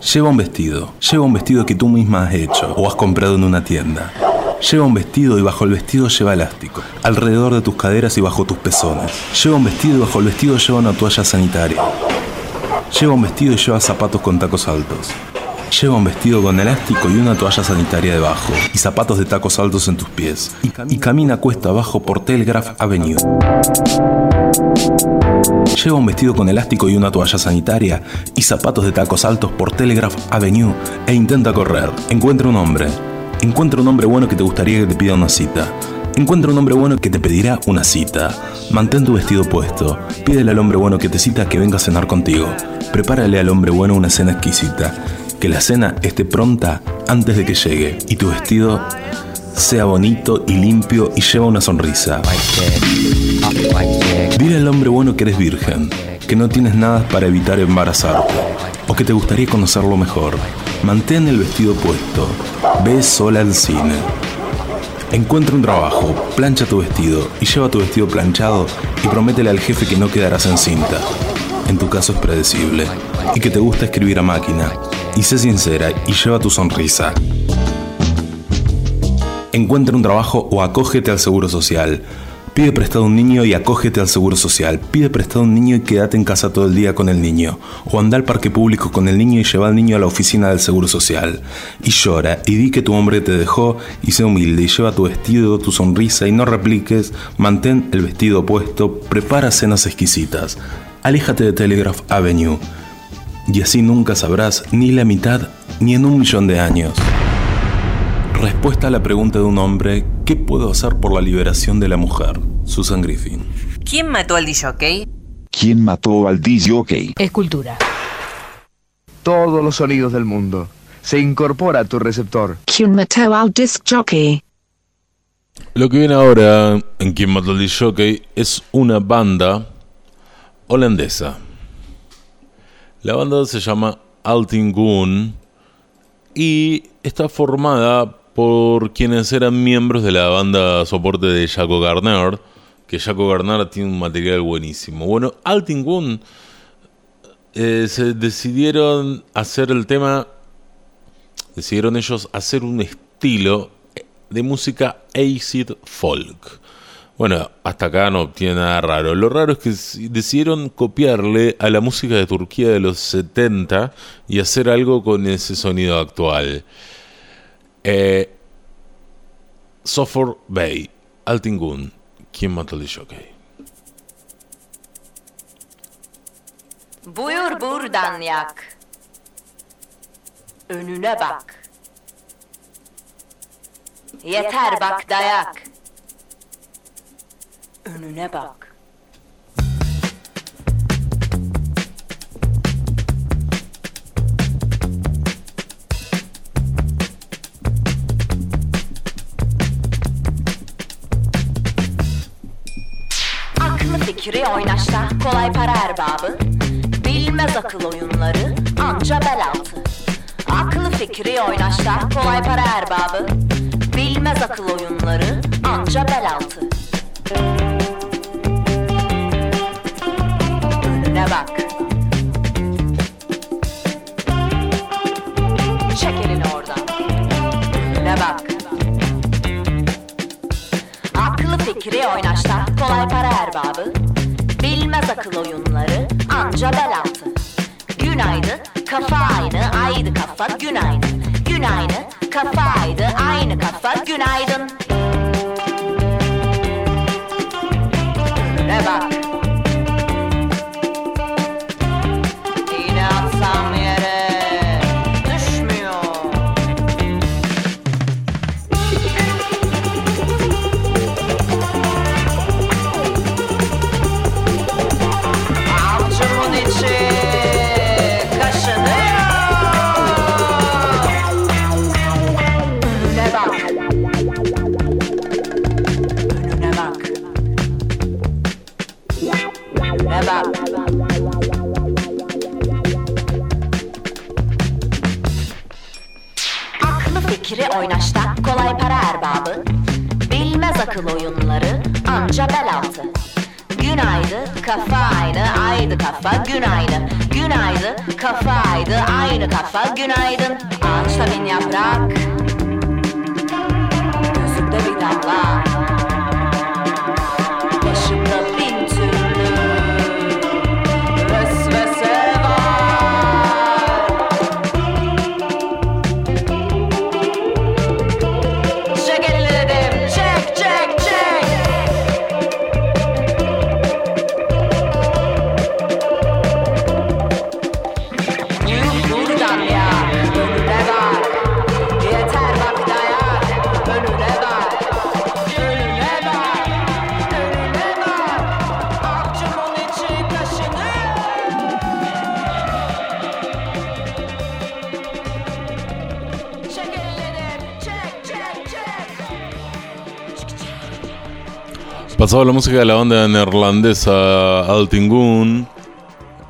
Lleva un vestido. Lleva un vestido que tú misma has hecho o has comprado en una tienda. Lleva un vestido y bajo el vestido lleva elástico. Alrededor de tus caderas y bajo tus pezones. Lleva un vestido y bajo el vestido lleva una toalla sanitaria. Lleva un vestido y lleva zapatos con tacos altos. Lleva un vestido con elástico y una toalla sanitaria debajo, y zapatos de tacos altos en tus pies, y, camina cuesta abajo por Telegraph Avenue. Lleva un vestido con elástico y una toalla sanitaria, y zapatos de tacos altos por Telegraph Avenue, e intenta correr. Encuentra un hombre. Encuentra un hombre bueno que te gustaría que te pida una cita. Encuentra un hombre bueno que te pedirá una cita. Mantén tu vestido puesto. Pídele al hombre bueno que te cita que venga a cenar contigo. Prepárale al hombre bueno una cena exquisita que la cena esté pronta antes de que llegue y tu vestido sea bonito y limpio y lleva una sonrisa. Dile al hombre bueno que eres virgen, que no tienes nada para evitar embarazarte o que te gustaría conocerlo mejor. Mantén el vestido puesto, ve sola al cine. Encuentra un trabajo, plancha tu vestido y lleva tu vestido planchado y prométele al jefe que no quedarás en cinta. En tu caso es predecible y que te gusta escribir a máquina y sé sincera y lleva tu sonrisa. Encuentra un trabajo o acógete al seguro social. Pide prestado un niño y acógete al seguro social. Pide prestado un niño y quédate en casa todo el día con el niño. O anda al parque público con el niño y lleva al niño a la oficina del seguro social. Y llora y di que tu hombre te dejó y sé humilde y lleva tu vestido, tu sonrisa y no repliques. Mantén el vestido puesto. Prepara cenas exquisitas. Aléjate de Telegraph Avenue y así nunca sabrás ni la mitad ni en un millón de años. Respuesta a la pregunta de un hombre, ¿qué puedo hacer por la liberación de la mujer? Susan Griffin. ¿Quién mató al DJ? ¿Quién mató al DJ? Escultura. Todos los sonidos del mundo. Se incorpora a tu receptor. ¿Quién mató al disc jockey? Lo que viene ahora en Quién mató al disc jockey es una banda holandesa la banda se llama Altingun y está formada por quienes eran miembros de la banda soporte de Jaco Garner, que Jaco Garner tiene un material buenísimo. Bueno, Altingun eh, se decidieron hacer el tema, decidieron ellos hacer un estilo de música acid folk. Bueno, hasta acá no tiene nada raro. Lo raro es que decidieron copiarle a la música de Turquía de los 70 y hacer algo con ese sonido actual. Eh, Sofor Bey, Altingun, ¿quién mató el jockey? Buyur buradan yak. Önüne bak. Yeter bak dayak. Önüne bak. Aklı fikri oynaşta kolay para erbabı Bilmez akıl oyunları anca bel altı Aklı fikri oynaşta kolay para erbabı Bilmez akıl oyunları anca bel altı bak. Çek elini oradan. Önüne bak. Aklı fikri oynaşta kolay para erbabı. Bilmez akıl oyunları anca bel altı. Günaydın kafa aynı aydı kafa günaydın. Günaydın kafa aydı aynı kafa günaydın. takıl oyunları anca bel altı. Günaydı kafa aynı, aydı kafa, gün aynı. Kafa aydı, aynı kafa, günaydın. Ağaçta bin yaprak, gözümde bir damla. Pasaba la música de la banda neerlandesa Altingun,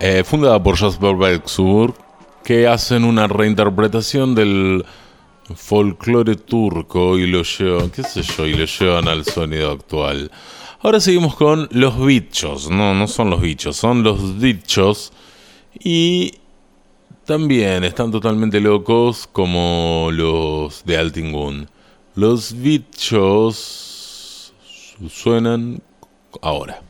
eh, fundada por Jasper Bergsburg, que hacen una reinterpretación del folclore turco y lo llevan, qué sé yo, y lo llevan al sonido actual. Ahora seguimos con los bichos, no, no son los bichos, son los dichos y también están totalmente locos como los de Altingun. Los bichos suenan ahora.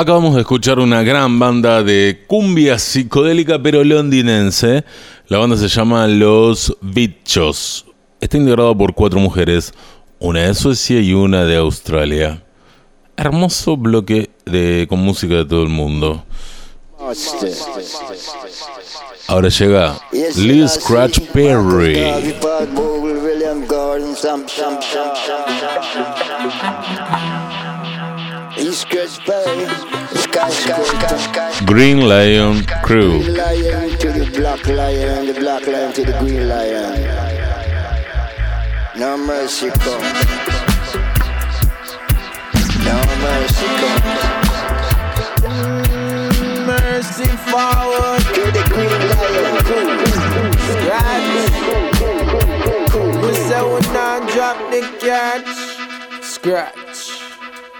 Acabamos de escuchar una gran banda de cumbia psicodélica pero londinense. La banda se llama Los Bichos. Está integrada por cuatro mujeres, una de Suecia y una de Australia. Hermoso bloque de, con música de todo el mundo. Ahora llega Lee Scratch Perry. Green Lion Crew. lion to the black lion, the black lion to the green lion. No mercy come. No mercy come. Mercy forward To the green lion crew. Scratch We say we not drop the catch Scratch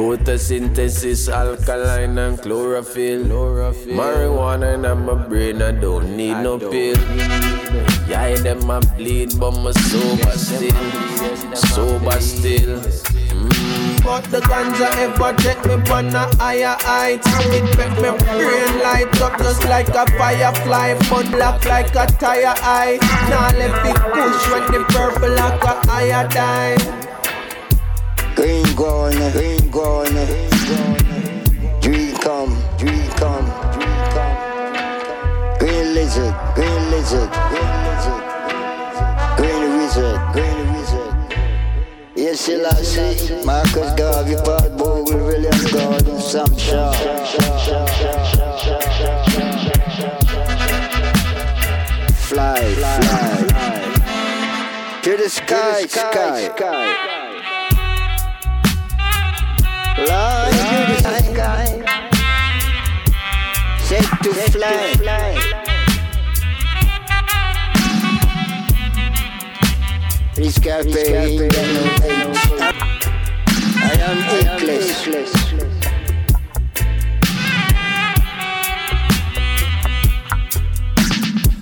Photosynthesis, alkaline and chlorophyll. Marijuana in my brain, I don't need no pill. Yeah, them I bleed, but my sober still. Sober still. Mm. But the ganja ever take me on a higher height. It make me brain light up just like a firefly, but black like a tire eye. Now let me push when the purple like a iodine. Green going, green going, dream come, dream come, dream come. Green lizard, green lizard, green lizard, green wizard, green wizard. Yes, Selassie, Marcus Garvey, Paul Bogle, William Gordon, Sam Shaw. Fly, fly, to the sky, sky, sky. Lord, you the high guy. Set to Set fly. To fly. Riscapé, I am helpless.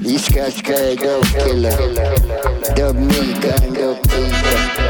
This guy's kind of killer, the mean kind of killer.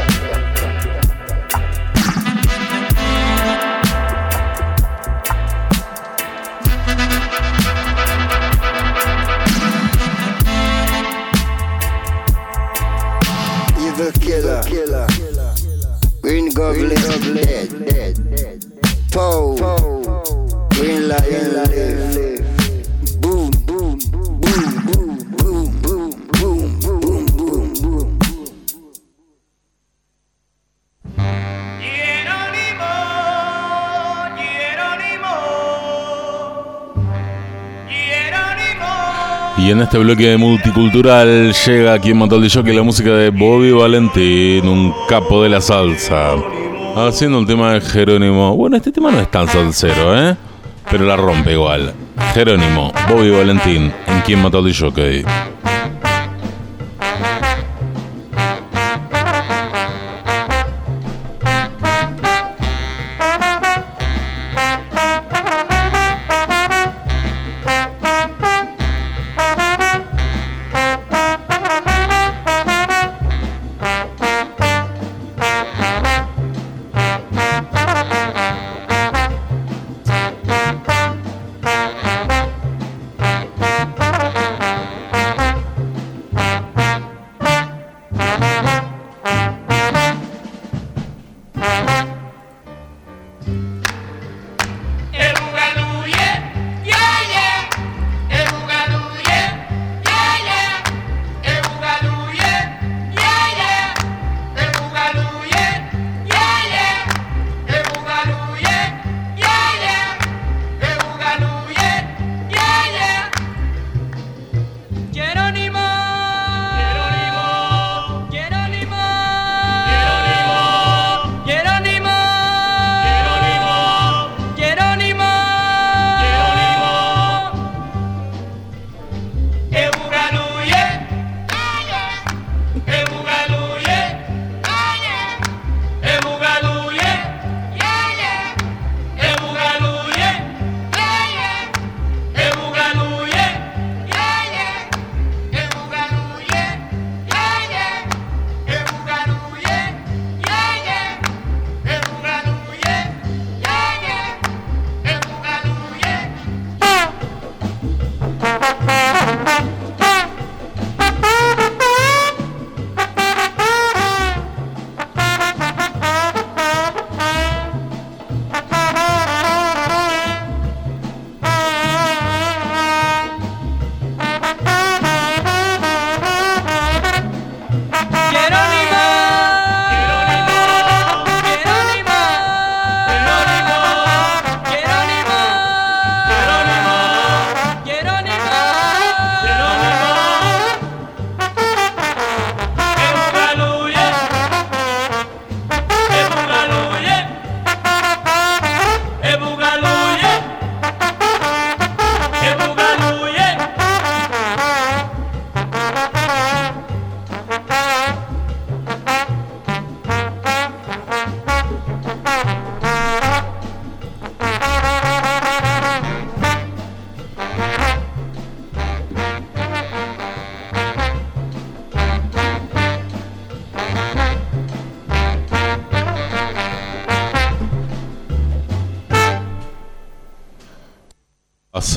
Este bloque multicultural llega aquí en Mató el Jockey la música de Bobby Valentín, un capo de la salsa. Haciendo un tema de Jerónimo. Bueno, este tema no es tan salsero, ¿eh? Pero la rompe igual. Jerónimo, Bobby Valentín, en quien mató el Jockey.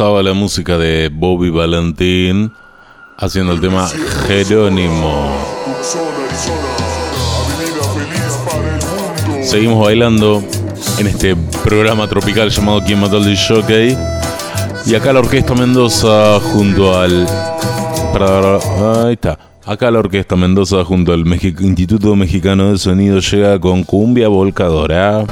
La música de Bobby Valentín haciendo el tema Jerónimo. Seguimos bailando en este programa tropical llamado Quien mató al Jockey. Y acá la Orquesta Mendoza junto al. Ahí está. Acá la Orquesta Mendoza junto al Instituto Mexicano de Sonido llega con Cumbia Volcadora.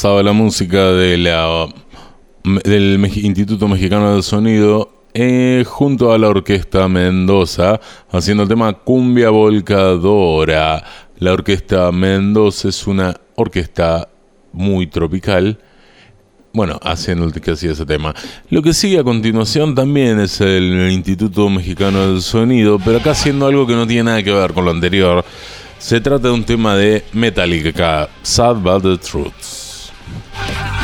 Pasaba la música de la, del Instituto Mexicano del Sonido eh, junto a la Orquesta Mendoza haciendo el tema Cumbia Volcadora. La Orquesta Mendoza es una orquesta muy tropical. Bueno, haciendo el que hacía ese tema. Lo que sigue a continuación también es el Instituto Mexicano del Sonido, pero acá haciendo algo que no tiene nada que ver con lo anterior. Se trata de un tema de Metallica, Sad But the Truth. Yeah.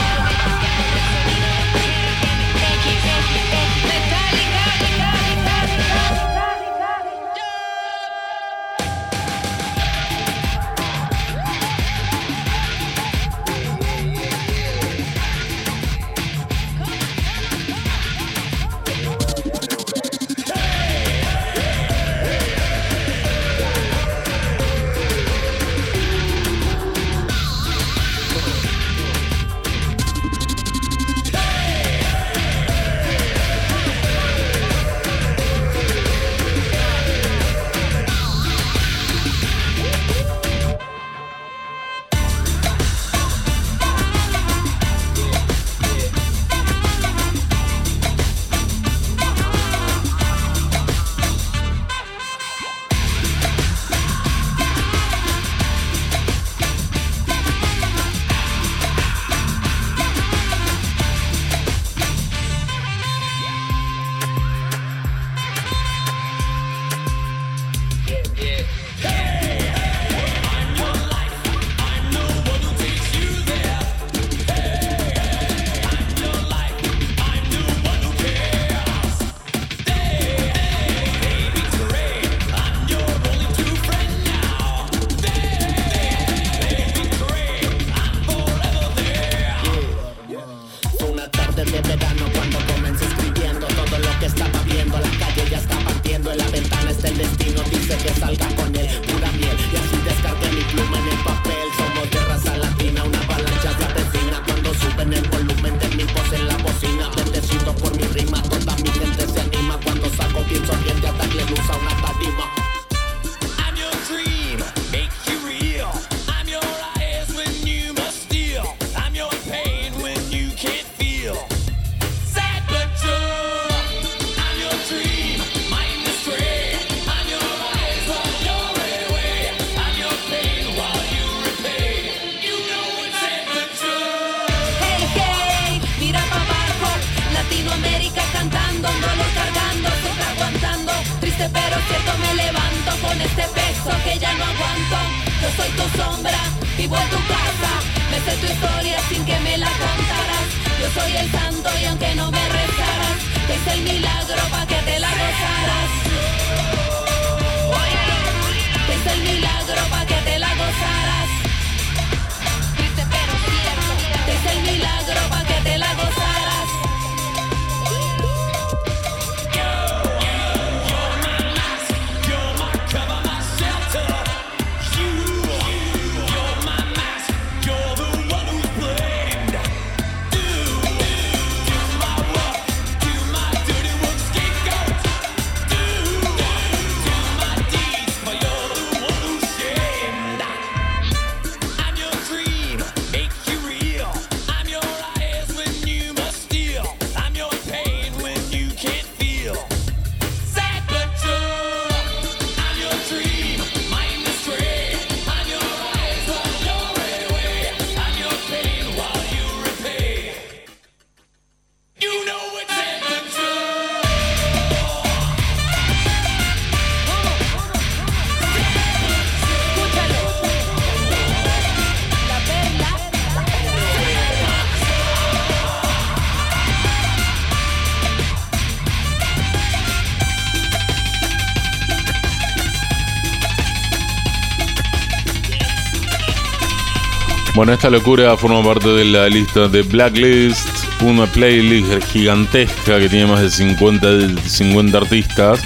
Bueno, esta locura forma parte de la lista de Blacklist, una playlist gigantesca que tiene más de 50, de 50 artistas,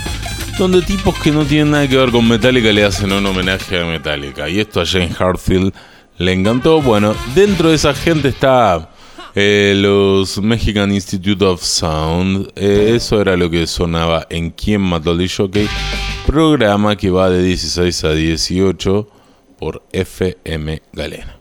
donde tipos que no tienen nada que ver con Metallica le hacen un homenaje a Metallica. Y esto a Jane Hartfield le encantó. Bueno, dentro de esa gente está eh, los Mexican Institute of Sound. Eh, eso era lo que sonaba en Quién mató al Jockey, programa que va de 16 a 18 por FM Galena.